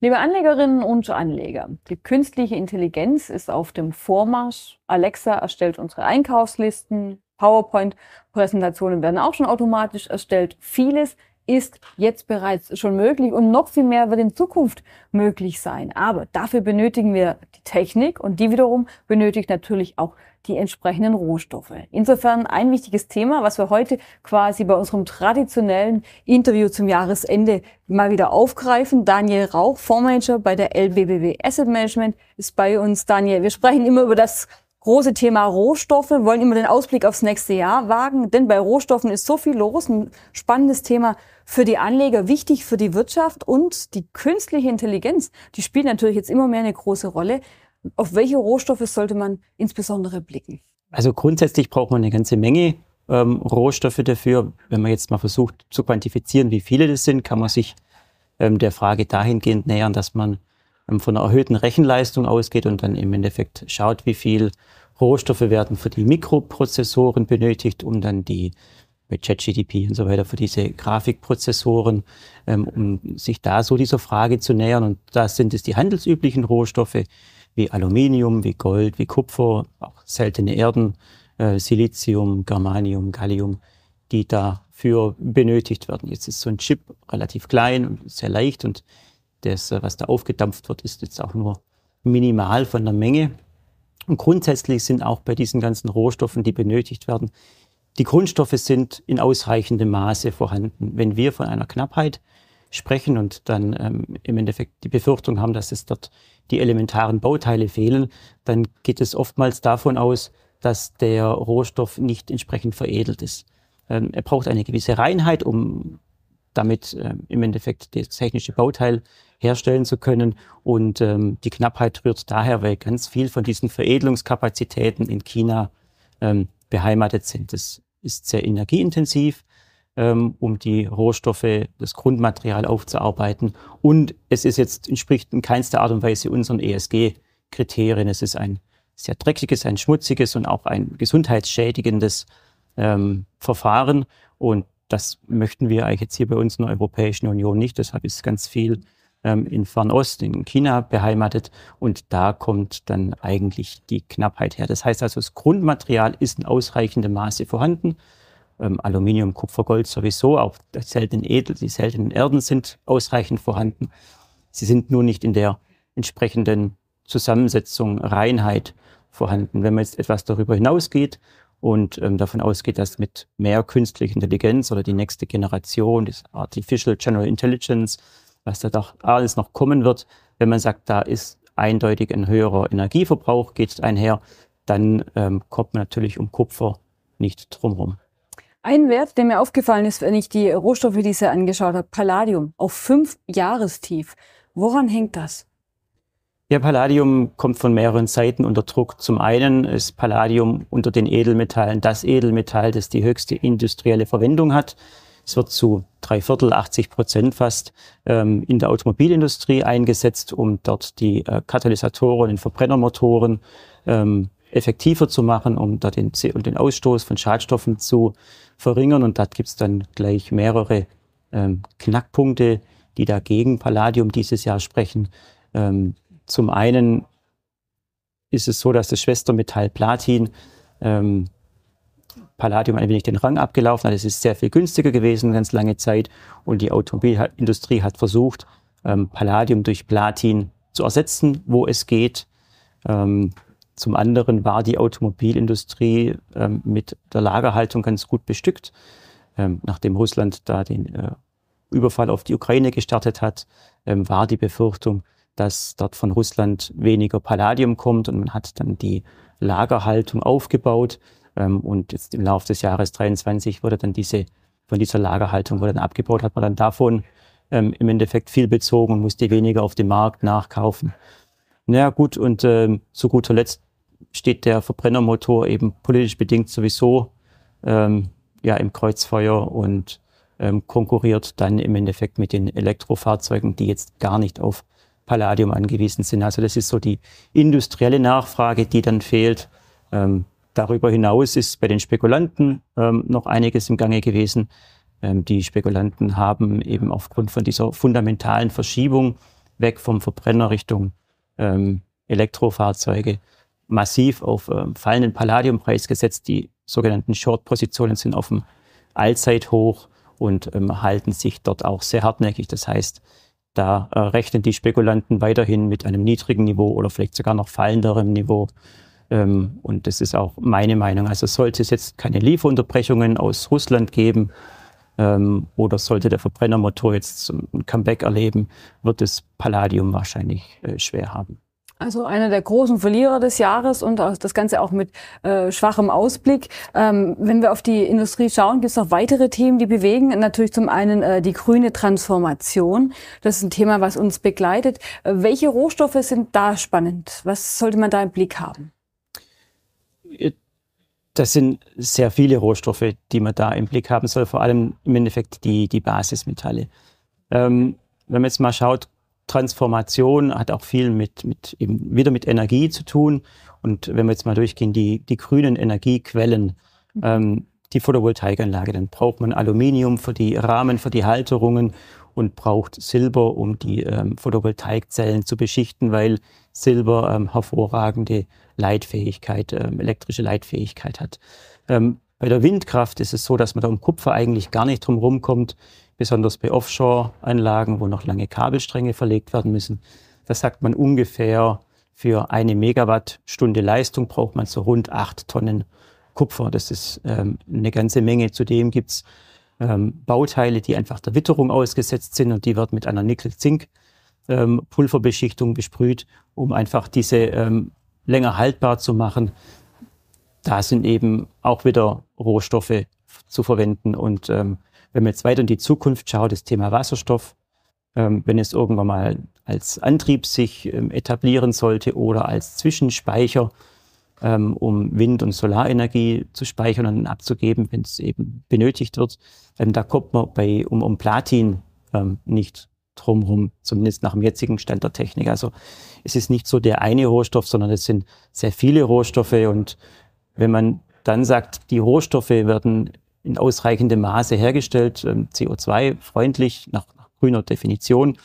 Liebe Anlegerinnen und Anleger, die künstliche Intelligenz ist auf dem Vormarsch. Alexa erstellt unsere Einkaufslisten, PowerPoint-Präsentationen werden auch schon automatisch erstellt. Vieles ist jetzt bereits schon möglich und noch viel mehr wird in Zukunft möglich sein. Aber dafür benötigen wir die Technik und die wiederum benötigt natürlich auch die entsprechenden Rohstoffe. Insofern ein wichtiges Thema, was wir heute quasi bei unserem traditionellen Interview zum Jahresende mal wieder aufgreifen. Daniel Rauch, Fondsmanager bei der LBBW Asset Management, ist bei uns. Daniel, wir sprechen immer über das große Thema Rohstoffe, wollen immer den Ausblick aufs nächste Jahr wagen, denn bei Rohstoffen ist so viel los, ein spannendes Thema für die Anleger, wichtig für die Wirtschaft und die künstliche Intelligenz, die spielt natürlich jetzt immer mehr eine große Rolle. Auf welche Rohstoffe sollte man insbesondere blicken? Also grundsätzlich braucht man eine ganze Menge ähm, Rohstoffe dafür. Wenn man jetzt mal versucht zu quantifizieren, wie viele das sind, kann man sich ähm, der Frage dahingehend nähern, dass man von einer erhöhten Rechenleistung ausgeht und dann im Endeffekt schaut, wie viel Rohstoffe werden für die Mikroprozessoren benötigt, um dann die bei ChatGDP und so weiter für diese Grafikprozessoren, ähm, um sich da so dieser Frage zu nähern. Und da sind es die handelsüblichen Rohstoffe wie Aluminium, wie Gold, wie Kupfer, auch seltene Erden, äh, Silizium, Germanium, Gallium, die dafür benötigt werden. Jetzt ist so ein Chip relativ klein und sehr leicht und das, äh, was da aufgedampft wird, ist jetzt auch nur minimal von der Menge. Und grundsätzlich sind auch bei diesen ganzen Rohstoffen, die benötigt werden, die Grundstoffe sind in ausreichendem Maße vorhanden. Wenn wir von einer Knappheit sprechen und dann ähm, im Endeffekt die Befürchtung haben, dass es dort die elementaren Bauteile fehlen, dann geht es oftmals davon aus, dass der Rohstoff nicht entsprechend veredelt ist. Ähm, er braucht eine gewisse Reinheit, um damit äh, im Endeffekt das technische Bauteil herstellen zu können. Und ähm, die Knappheit rührt daher, weil ganz viel von diesen Veredelungskapazitäten in China ähm, beheimatet sind. Das ist sehr energieintensiv, ähm, um die Rohstoffe, das Grundmaterial aufzuarbeiten. Und es ist jetzt, entspricht in keinster Art und Weise unseren ESG-Kriterien. Es ist ein sehr dreckiges, ein schmutziges und auch ein gesundheitsschädigendes ähm, Verfahren. Und das möchten wir eigentlich jetzt hier bei uns in der Europäischen Union nicht. Deshalb ist ganz viel ähm, in Fernost, in China beheimatet und da kommt dann eigentlich die Knappheit her. Das heißt also, das Grundmaterial ist in ausreichendem Maße vorhanden. Ähm, Aluminium, Kupfer, Gold sowieso, auch die seltenen Edel, die seltenen Erden sind ausreichend vorhanden. Sie sind nur nicht in der entsprechenden Zusammensetzung, Reinheit vorhanden. Wenn man jetzt etwas darüber hinausgeht und ähm, davon ausgeht, dass mit mehr künstlicher Intelligenz oder die nächste Generation, das Artificial General Intelligence, was da doch alles noch kommen wird, wenn man sagt, da ist eindeutig ein höherer Energieverbrauch, geht einher, dann ähm, kommt man natürlich um Kupfer nicht drumherum. Ein Wert, der mir aufgefallen ist, wenn ich die Rohstoffe, die Sie angeschaut habe, Palladium auf fünf Jahrestief. Woran hängt das? Ja, Palladium kommt von mehreren Seiten unter Druck. Zum einen ist Palladium unter den Edelmetallen das Edelmetall, das die höchste industrielle Verwendung hat. Es wird zu drei Viertel, 80 Prozent fast ähm, in der Automobilindustrie eingesetzt, um dort die äh, Katalysatoren in Verbrennermotoren ähm, effektiver zu machen, um da den, den Ausstoß von Schadstoffen zu verringern. Und da gibt es dann gleich mehrere ähm, Knackpunkte, die dagegen Palladium dieses Jahr sprechen. Ähm, zum einen ist es so, dass das Schwestermetall Platin ähm, Palladium ein wenig den Rang abgelaufen hat. Es ist sehr viel günstiger gewesen, ganz lange Zeit. Und die Automobilindustrie hat versucht, ähm, Palladium durch Platin zu ersetzen, wo es geht. Ähm, zum anderen war die Automobilindustrie ähm, mit der Lagerhaltung ganz gut bestückt. Ähm, nachdem Russland da den äh, Überfall auf die Ukraine gestartet hat, ähm, war die Befürchtung, dass dort von Russland weniger Palladium kommt und man hat dann die Lagerhaltung aufgebaut. Ähm, und jetzt im Laufe des Jahres 23 wurde dann diese, von dieser Lagerhaltung wurde dann abgebaut, hat man dann davon ähm, im Endeffekt viel bezogen und musste weniger auf dem Markt nachkaufen. Naja, gut, und ähm, zu guter Letzt steht der Verbrennermotor eben politisch bedingt sowieso ähm, ja, im Kreuzfeuer und ähm, konkurriert dann im Endeffekt mit den Elektrofahrzeugen, die jetzt gar nicht auf Palladium angewiesen sind. Also das ist so die industrielle Nachfrage, die dann fehlt. Ähm, Darüber hinaus ist bei den Spekulanten ähm, noch einiges im Gange gewesen. Ähm, die Spekulanten haben eben aufgrund von dieser fundamentalen Verschiebung weg vom Verbrenner Richtung ähm, Elektrofahrzeuge massiv auf ähm, fallenden Palladiumpreis gesetzt. Die sogenannten Short-Positionen sind auf dem Allzeithoch und ähm, halten sich dort auch sehr hartnäckig. Das heißt, da äh, rechnen die Spekulanten weiterhin mit einem niedrigen Niveau oder vielleicht sogar noch fallenderem Niveau. Ähm, und das ist auch meine Meinung. Also sollte es jetzt keine Lieferunterbrechungen aus Russland geben ähm, oder sollte der Verbrennermotor jetzt ein Comeback erleben, wird das Palladium wahrscheinlich äh, schwer haben. Also einer der großen Verlierer des Jahres und das Ganze auch mit äh, schwachem Ausblick. Ähm, wenn wir auf die Industrie schauen, gibt es noch weitere Themen, die bewegen. Natürlich zum einen äh, die grüne Transformation. Das ist ein Thema, was uns begleitet. Äh, welche Rohstoffe sind da spannend? Was sollte man da im Blick haben? Das sind sehr viele Rohstoffe, die man da im Blick haben soll, vor allem im Endeffekt die, die Basismetalle. Ähm, wenn man jetzt mal schaut, Transformation hat auch viel mit, mit eben wieder mit Energie zu tun. Und wenn wir jetzt mal durchgehen, die, die grünen Energiequellen, ähm, die Photovoltaikanlage, dann braucht man Aluminium für die Rahmen, für die Halterungen und braucht Silber, um die ähm, Photovoltaikzellen zu beschichten, weil Silber ähm, hervorragende Leitfähigkeit, ähm, elektrische Leitfähigkeit hat. Ähm, bei der Windkraft ist es so, dass man da um Kupfer eigentlich gar nicht drum rumkommt besonders bei Offshore-Anlagen, wo noch lange Kabelstränge verlegt werden müssen. Da sagt man ungefähr für eine Megawattstunde Leistung braucht man so rund acht Tonnen Kupfer. Das ist ähm, eine ganze Menge. Zudem gibt's ähm, Bauteile, die einfach der Witterung ausgesetzt sind und die wird mit einer Nickel-Zink-Pulverbeschichtung ähm, besprüht, um einfach diese ähm, länger haltbar zu machen. Da sind eben auch wieder Rohstoffe zu verwenden und ähm, wenn man jetzt weiter in die Zukunft schaut, das Thema Wasserstoff, ähm, wenn es irgendwann mal als Antrieb sich ähm, etablieren sollte oder als Zwischenspeicher, ähm, um Wind- und Solarenergie zu speichern und abzugeben, wenn es eben benötigt wird, ähm, da kommt man bei, um, um Platin ähm, nicht drumherum, zumindest nach dem jetzigen Stand der Technik. Also es ist nicht so der eine Rohstoff, sondern es sind sehr viele Rohstoffe und wenn man dann sagt, die Rohstoffe werden in ausreichendem Maße hergestellt, ähm, CO2-freundlich nach, nach, grüner Definition,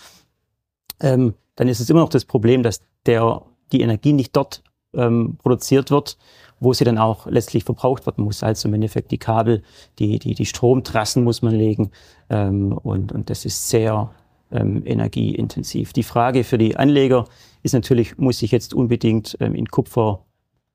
ähm, dann ist es immer noch das Problem, dass der, die Energie nicht dort ähm, produziert wird, wo sie dann auch letztlich verbraucht werden muss. Also im Endeffekt die Kabel, die, die, die Stromtrassen muss man legen ähm, und, und das ist sehr ähm, energieintensiv. Die Frage für die Anleger ist natürlich, muss ich jetzt unbedingt ähm, in Kupfer,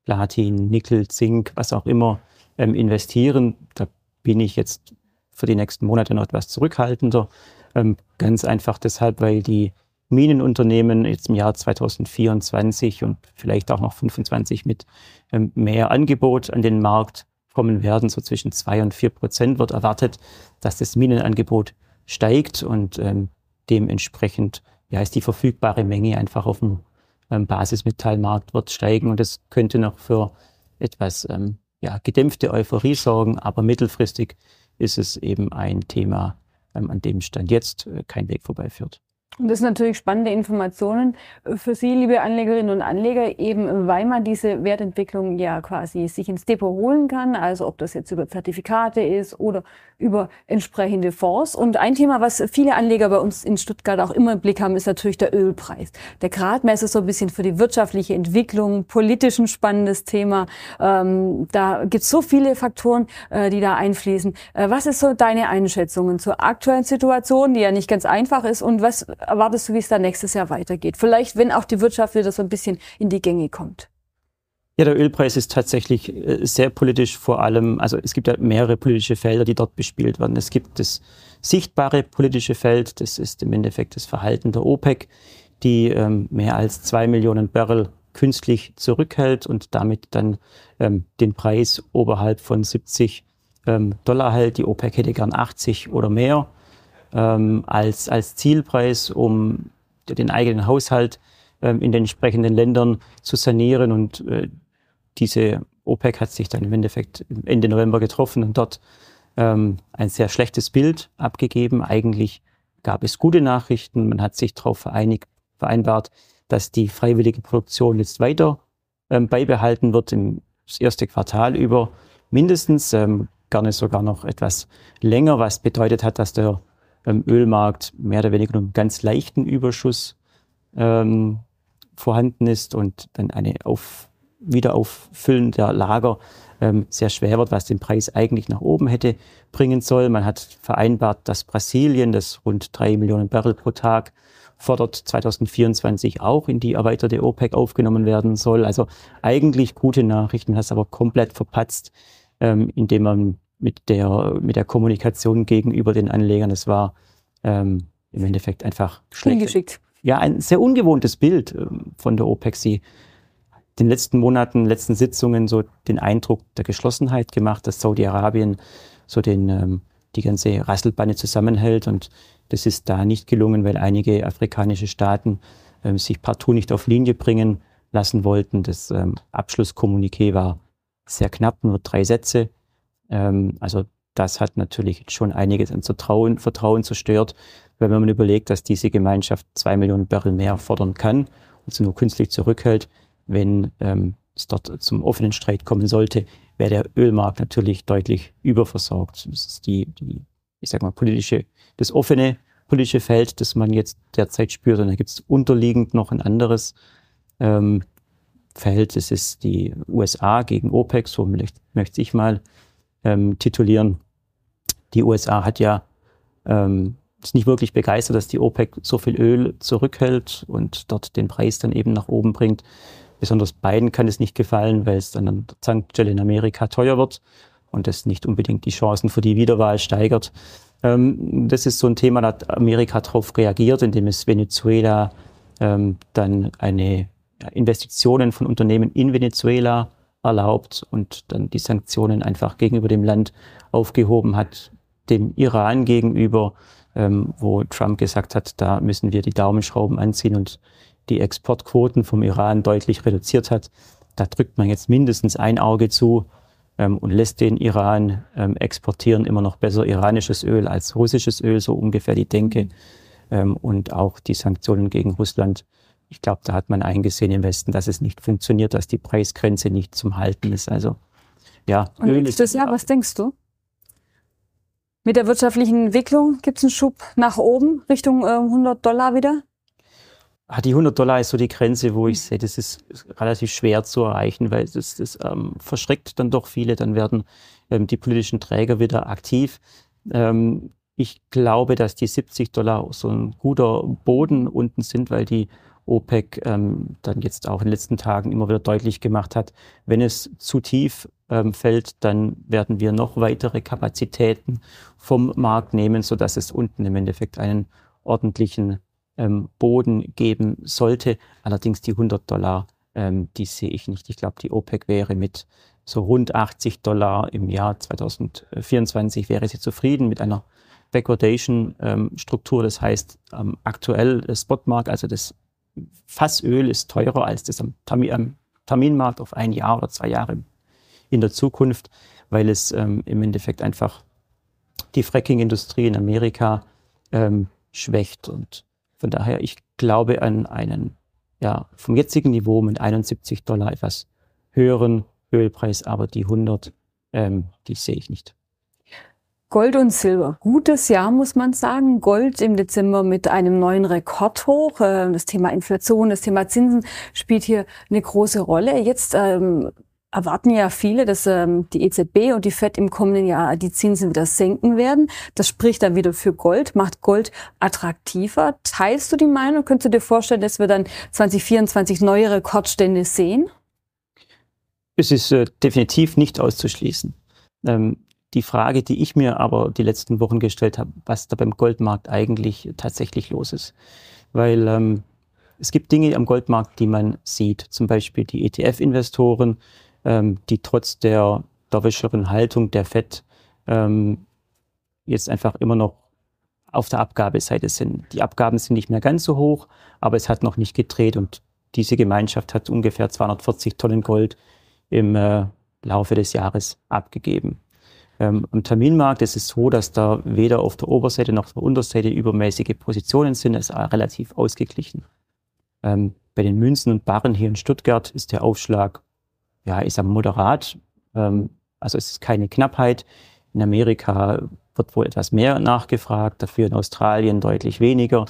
Platin, Nickel, Zink, was auch immer ähm, investieren? Da bin ich jetzt für die nächsten Monate noch etwas zurückhaltender. Ähm, ganz einfach deshalb, weil die Minenunternehmen jetzt im Jahr 2024 und vielleicht auch noch 25 mit ähm, mehr Angebot an den Markt kommen werden. So zwischen zwei und vier Prozent wird erwartet, dass das Minenangebot steigt und ähm, dementsprechend ja, ist die verfügbare Menge einfach auf dem ähm, Basismetallmarkt wird steigen und das könnte noch für etwas ähm, ja, gedämpfte Euphorie sorgen, aber mittelfristig ist es eben ein Thema, ähm, an dem Stand jetzt äh, kein Weg vorbeiführt. Und das sind natürlich spannende Informationen für Sie, liebe Anlegerinnen und Anleger, eben weil man diese Wertentwicklung ja quasi sich ins Depot holen kann, also ob das jetzt über Zertifikate ist oder über entsprechende Fonds. Und ein Thema, was viele Anleger bei uns in Stuttgart auch immer im Blick haben, ist natürlich der Ölpreis. Der Gradmesser so ein bisschen für die wirtschaftliche Entwicklung, politisch ein spannendes Thema. Ähm, da gibt es so viele Faktoren, äh, die da einfließen. Äh, was ist so deine Einschätzungen zur aktuellen Situation, die ja nicht ganz einfach ist und was erwartest du, wie es da nächstes Jahr weitergeht? Vielleicht, wenn auch die Wirtschaft wieder so ein bisschen in die Gänge kommt. Ja, der Ölpreis ist tatsächlich äh, sehr politisch vor allem, also es gibt ja mehrere politische Felder, die dort bespielt werden. Es gibt das sichtbare politische Feld, das ist im Endeffekt das Verhalten der OPEC, die ähm, mehr als zwei Millionen Barrel künstlich zurückhält und damit dann ähm, den Preis oberhalb von 70 ähm, Dollar hält. Die OPEC hätte gern 80 oder mehr ähm, als, als Zielpreis, um den eigenen Haushalt ähm, in den entsprechenden Ländern zu sanieren. Und äh, diese OPEC hat sich dann im Endeffekt Ende November getroffen und dort ähm, ein sehr schlechtes Bild abgegeben. Eigentlich gab es gute Nachrichten. Man hat sich darauf vereinbart, dass die freiwillige Produktion jetzt weiter ähm, beibehalten wird im erste Quartal über mindestens, ähm, gerne sogar noch etwas länger, was bedeutet hat, dass der ähm, Ölmarkt mehr oder weniger einen ganz leichten Überschuss ähm, vorhanden ist und dann eine auf, Wiederauffüllen der Lager ähm, sehr schwer wird, was den Preis eigentlich nach oben hätte bringen soll. Man hat vereinbart, dass Brasilien, das rund drei Millionen Barrel pro Tag fordert, 2024 auch in die erweiterte OPEC aufgenommen werden soll. Also eigentlich gute Nachrichten, hat es aber komplett verpatzt, ähm, indem man mit der, mit der Kommunikation gegenüber den Anlegern, das war ähm, im Endeffekt einfach schlecht. Ungeschickt. Ja, ein sehr ungewohntes Bild ähm, von der OPEC. Sie den letzten Monaten, letzten Sitzungen so den Eindruck der Geschlossenheit gemacht, dass Saudi-Arabien so den, ähm, die ganze Rasselbanne zusammenhält. Und das ist da nicht gelungen, weil einige afrikanische Staaten ähm, sich partout nicht auf Linie bringen lassen wollten. Das ähm, Abschlusskommuniqué war sehr knapp, nur drei Sätze. Ähm, also das hat natürlich schon einiges an Vertrauen, Vertrauen zerstört, wenn man überlegt, dass diese Gemeinschaft zwei Millionen Barrel mehr fordern kann und sie nur künstlich zurückhält, wenn ähm, es dort zum offenen Streit kommen sollte, wäre der Ölmarkt natürlich deutlich überversorgt. Das ist die, die ich sag mal, politische, das offene politische Feld, das man jetzt derzeit spürt. Und da gibt es unterliegend noch ein anderes ähm, Feld. Das ist die USA gegen OPEC, so möchte ich mal ähm, titulieren. Die USA hat ja ähm, ist nicht wirklich begeistert, dass die OPEC so viel Öl zurückhält und dort den Preis dann eben nach oben bringt. Besonders beiden kann es nicht gefallen, weil es dann an der Tankstelle in Amerika teuer wird und das nicht unbedingt die Chancen für die Wiederwahl steigert. Ähm, das ist so ein Thema, da hat Amerika darauf reagiert, indem es Venezuela ähm, dann eine ja, Investitionen von Unternehmen in Venezuela erlaubt und dann die Sanktionen einfach gegenüber dem Land aufgehoben hat, dem Iran gegenüber, ähm, wo Trump gesagt hat, da müssen wir die Daumenschrauben anziehen und die Exportquoten vom Iran deutlich reduziert hat. Da drückt man jetzt mindestens ein Auge zu ähm, und lässt den Iran ähm, exportieren immer noch besser iranisches Öl als russisches Öl, so ungefähr die Denke. Ähm, und auch die Sanktionen gegen Russland. Ich glaube, da hat man eingesehen im Westen, dass es nicht funktioniert, dass die Preisgrenze nicht zum Halten ist. Also ja, und Öl ist. Jahr, was denkst du? Mit der wirtschaftlichen Entwicklung gibt es einen Schub nach oben Richtung äh, 100 Dollar wieder? Ah, die 100 Dollar ist so die Grenze, wo ich sehe, das ist relativ schwer zu erreichen, weil das, das ähm, verschreckt dann doch viele. Dann werden ähm, die politischen Träger wieder aktiv. Ähm, ich glaube, dass die 70 Dollar so ein guter Boden unten sind, weil die OPEC ähm, dann jetzt auch in den letzten Tagen immer wieder deutlich gemacht hat, wenn es zu tief ähm, fällt, dann werden wir noch weitere Kapazitäten vom Markt nehmen, sodass es unten im Endeffekt einen ordentlichen ähm, Boden geben sollte. Allerdings die 100 Dollar, ähm, die sehe ich nicht. Ich glaube, die OPEC wäre mit so rund 80 Dollar im Jahr 2024 wäre sie zufrieden mit einer Backwardation-Struktur. das heißt, ähm, aktuell das Spotmarkt, also das Fassöl ist teurer als das am, am Terminmarkt auf ein Jahr oder zwei Jahre in der Zukunft, weil es ähm, im Endeffekt einfach die Fracking-Industrie in Amerika ähm, schwächt. Und von daher, ich glaube an einen, ja, vom jetzigen Niveau mit 71 Dollar etwas höheren Ölpreis, aber die 100, ähm, die sehe ich nicht. Gold und Silber. Gutes Jahr, muss man sagen. Gold im Dezember mit einem neuen Rekordhoch. Ähm, das Thema Inflation, das Thema Zinsen spielt hier eine große Rolle. Jetzt ähm, erwarten ja viele, dass ähm, die EZB und die FED im kommenden Jahr die Zinsen wieder senken werden. Das spricht dann wieder für Gold, macht Gold attraktiver. Teilst du die Meinung? Könntest du dir vorstellen, dass wir dann 2024 neue Rekordstände sehen? Es ist äh, definitiv nicht auszuschließen. Ähm, die Frage, die ich mir aber die letzten Wochen gestellt habe, was da beim Goldmarkt eigentlich tatsächlich los ist. Weil ähm, es gibt Dinge am Goldmarkt, die man sieht. Zum Beispiel die ETF-Investoren, ähm, die trotz der dovischeren Haltung der FED ähm, jetzt einfach immer noch auf der Abgabeseite sind. Die Abgaben sind nicht mehr ganz so hoch, aber es hat noch nicht gedreht und diese Gemeinschaft hat ungefähr 240 Tonnen Gold im äh, Laufe des Jahres abgegeben. Ähm, am Terminmarkt ist es so, dass da weder auf der Oberseite noch auf der Unterseite übermäßige Positionen sind. Es ist relativ ausgeglichen. Ähm, bei den Münzen und Barren hier in Stuttgart ist der Aufschlag ja, ich sage moderat. Ähm, also es ist keine Knappheit. In Amerika wird wohl etwas mehr nachgefragt, dafür in Australien deutlich weniger.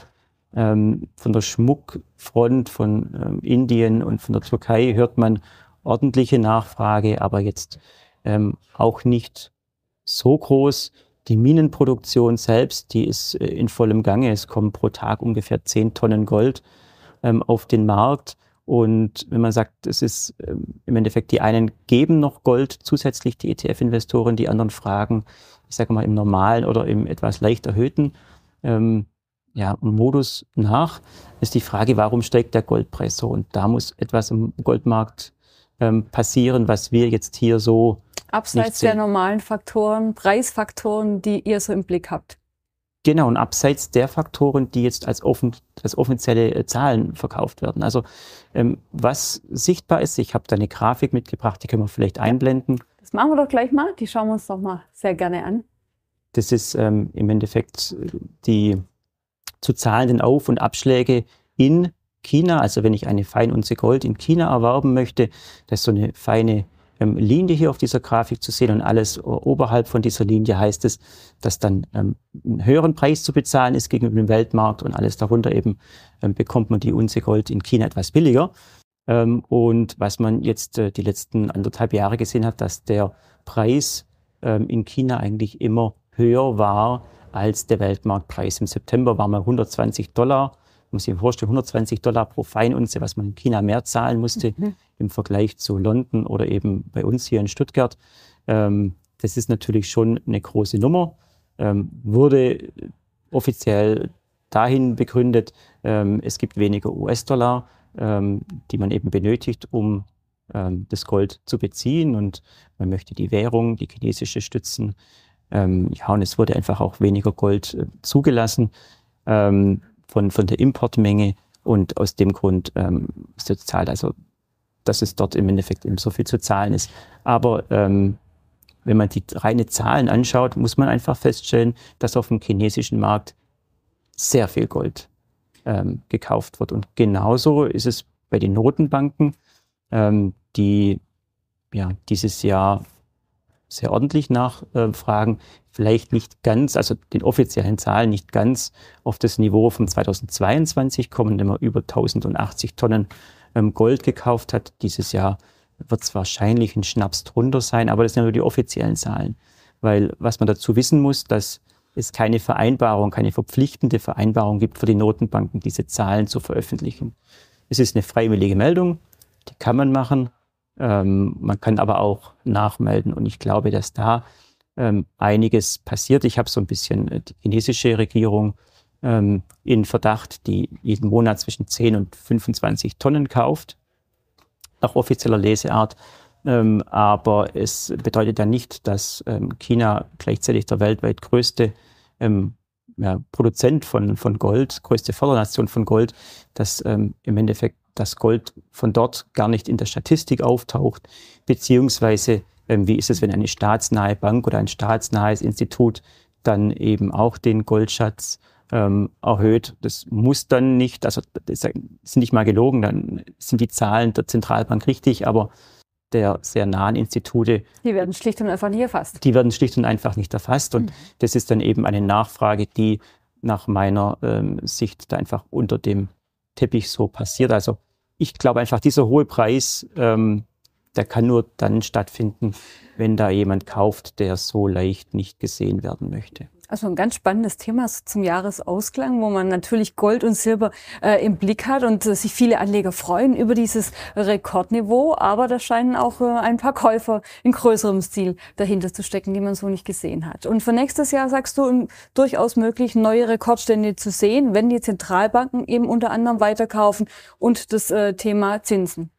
Ähm, von der Schmuckfront von ähm, Indien und von der Türkei hört man ordentliche Nachfrage, aber jetzt ähm, auch nicht so groß. Die Minenproduktion selbst, die ist äh, in vollem Gange. Es kommen pro Tag ungefähr 10 Tonnen Gold ähm, auf den Markt. Und wenn man sagt, es ist ähm, im Endeffekt, die einen geben noch Gold zusätzlich, die ETF-Investoren, die anderen fragen, ich sage mal, im normalen oder im etwas leicht erhöhten ähm, ja, Modus nach, ist die Frage, warum steigt der Goldpreis so? Und da muss etwas im Goldmarkt ähm, passieren, was wir jetzt hier so Abseits der normalen Faktoren, Preisfaktoren, die ihr so im Blick habt. Genau, und abseits der Faktoren, die jetzt als, offen, als offizielle äh, Zahlen verkauft werden. Also ähm, was sichtbar ist, ich habe da eine Grafik mitgebracht, die können wir vielleicht einblenden. Das machen wir doch gleich mal, die schauen wir uns doch mal sehr gerne an. Das ist ähm, im Endeffekt äh, die zu zahlenden Auf- und Abschläge in China. Also wenn ich eine Feinunze Gold in China erwerben möchte, das ist so eine feine ähm, Linie hier auf dieser Grafik zu sehen und alles oberhalb von dieser Linie heißt es, dass dann ähm, einen höheren Preis zu bezahlen ist gegenüber dem Weltmarkt und alles darunter eben ähm, bekommt man die Unze Gold in China etwas billiger. Ähm, und was man jetzt äh, die letzten anderthalb Jahre gesehen hat, dass der Preis ähm, in China eigentlich immer höher war als der Weltmarktpreis. Im September war mal 120 Dollar muss ich mir vorstellen, 120 Dollar pro Feinunze, was man in China mehr zahlen musste mhm. im Vergleich zu London oder eben bei uns hier in Stuttgart. Ähm, das ist natürlich schon eine große Nummer. Ähm, wurde offiziell dahin begründet, ähm, es gibt weniger US-Dollar, ähm, die man eben benötigt, um ähm, das Gold zu beziehen und man möchte die Währung, die chinesische stützen. Ähm, ja, und es wurde einfach auch weniger Gold äh, zugelassen. Ähm, von, von der Importmenge und aus dem Grund ähm, ist zahlt, also dass es dort im Endeffekt eben so viel zu zahlen ist. Aber ähm, wenn man die reine Zahlen anschaut, muss man einfach feststellen, dass auf dem chinesischen Markt sehr viel Gold ähm, gekauft wird. Und genauso ist es bei den Notenbanken, ähm, die ja dieses Jahr sehr ordentlich nachfragen, vielleicht nicht ganz, also den offiziellen Zahlen nicht ganz auf das Niveau von 2022 kommen, wenn man über 1080 Tonnen ähm, Gold gekauft hat. Dieses Jahr wird es wahrscheinlich ein Schnaps drunter sein, aber das sind nur die offiziellen Zahlen. Weil was man dazu wissen muss, dass es keine Vereinbarung, keine verpflichtende Vereinbarung gibt für die Notenbanken, diese Zahlen zu veröffentlichen. Es ist eine freiwillige Meldung, die kann man machen, ähm, man kann aber auch nachmelden und ich glaube, dass da ähm, einiges passiert. Ich habe so ein bisschen äh, die chinesische Regierung ähm, in Verdacht, die jeden Monat zwischen 10 und 25 Tonnen kauft, nach offizieller Leseart. Ähm, aber es bedeutet ja nicht, dass ähm, China gleichzeitig der weltweit größte ähm, ja, Produzent von, von Gold, größte Fördernation von Gold, dass ähm, im Endeffekt das Gold von dort gar nicht in der Statistik auftaucht, beziehungsweise ähm, wie ist es, wenn eine staatsnahe Bank oder ein staatsnahes Institut dann eben auch den Goldschatz ähm, erhöht. Das muss dann nicht, also das ist nicht mal gelogen, dann sind die Zahlen der Zentralbank richtig, aber der sehr nahen Institute. Die werden schlicht und einfach nicht erfasst. Die werden schlicht und einfach nicht erfasst. Und mhm. das ist dann eben eine Nachfrage, die nach meiner ähm, Sicht da einfach unter dem Teppich so passiert. Also ich glaube einfach, dieser hohe Preis, ähm, der kann nur dann stattfinden, wenn da jemand kauft, der so leicht nicht gesehen werden möchte. Also ein ganz spannendes Thema zum Jahresausklang, wo man natürlich Gold und Silber äh, im Blick hat und äh, sich viele Anleger freuen über dieses Rekordniveau. Aber da scheinen auch äh, ein paar Käufer in größerem Stil dahinter zu stecken, die man so nicht gesehen hat. Und für nächstes Jahr sagst du durchaus möglich, neue Rekordstände zu sehen, wenn die Zentralbanken eben unter anderem weiterkaufen und das äh, Thema Zinsen.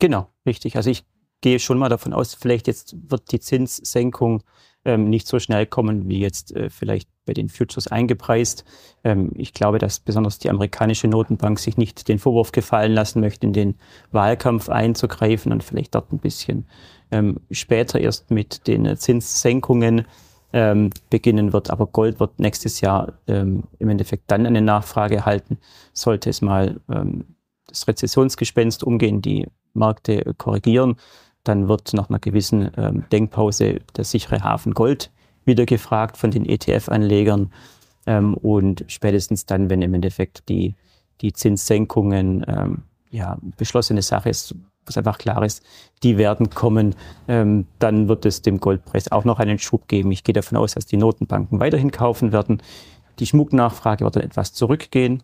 Genau, richtig. Also ich gehe schon mal davon aus, vielleicht jetzt wird die Zinssenkung ähm, nicht so schnell kommen wie jetzt äh, vielleicht bei den Futures eingepreist. Ähm, ich glaube, dass besonders die amerikanische Notenbank sich nicht den Vorwurf gefallen lassen möchte, in den Wahlkampf einzugreifen und vielleicht dort ein bisschen ähm, später erst mit den Zinssenkungen ähm, beginnen wird. Aber Gold wird nächstes Jahr ähm, im Endeffekt dann eine Nachfrage halten, sollte es mal ähm, das Rezessionsgespenst umgehen, die Märkte korrigieren dann wird nach einer gewissen ähm, Denkpause der sichere Hafen Gold wieder gefragt von den ETF-Anlegern. Ähm, und spätestens dann, wenn im Endeffekt die, die Zinssenkungen ähm, ja, beschlossene Sache ist, was einfach klar ist, die werden kommen, ähm, dann wird es dem Goldpreis auch noch einen Schub geben. Ich gehe davon aus, dass die Notenbanken weiterhin kaufen werden. Die Schmucknachfrage wird dann etwas zurückgehen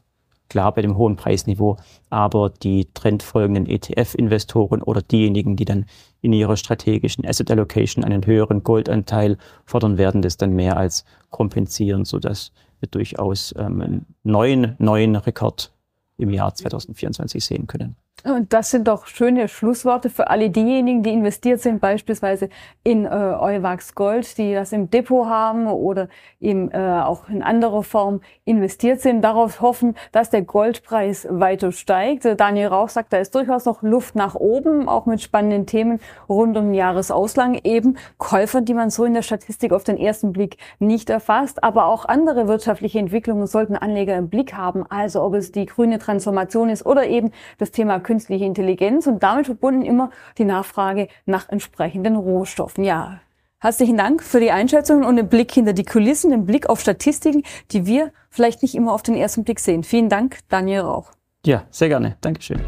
klar bei dem hohen Preisniveau, aber die trendfolgenden ETF-Investoren oder diejenigen, die dann in ihrer strategischen Asset Allocation einen höheren Goldanteil fordern, werden das dann mehr als kompensieren, sodass wir durchaus ähm, einen neuen, neuen Rekord im Jahr 2024 sehen können. Und das sind doch schöne Schlussworte für alle diejenigen, die investiert sind, beispielsweise in äh, Euwax Gold, die das im Depot haben oder eben äh, auch in anderer Form investiert sind, darauf hoffen, dass der Goldpreis weiter steigt. Äh, Daniel Rauch sagt, da ist durchaus noch Luft nach oben, auch mit spannenden Themen rund um Jahresauslang, eben Käufer, die man so in der Statistik auf den ersten Blick nicht erfasst, aber auch andere wirtschaftliche Entwicklungen sollten Anleger im Blick haben, also ob es die grüne Transformation ist oder eben das Thema künstliche Intelligenz und damit verbunden immer die Nachfrage nach entsprechenden Rohstoffen. Ja, herzlichen Dank für die Einschätzungen und den Blick hinter die Kulissen, den Blick auf Statistiken, die wir vielleicht nicht immer auf den ersten Blick sehen. Vielen Dank, Daniel Rauch. Ja, sehr gerne. Dankeschön.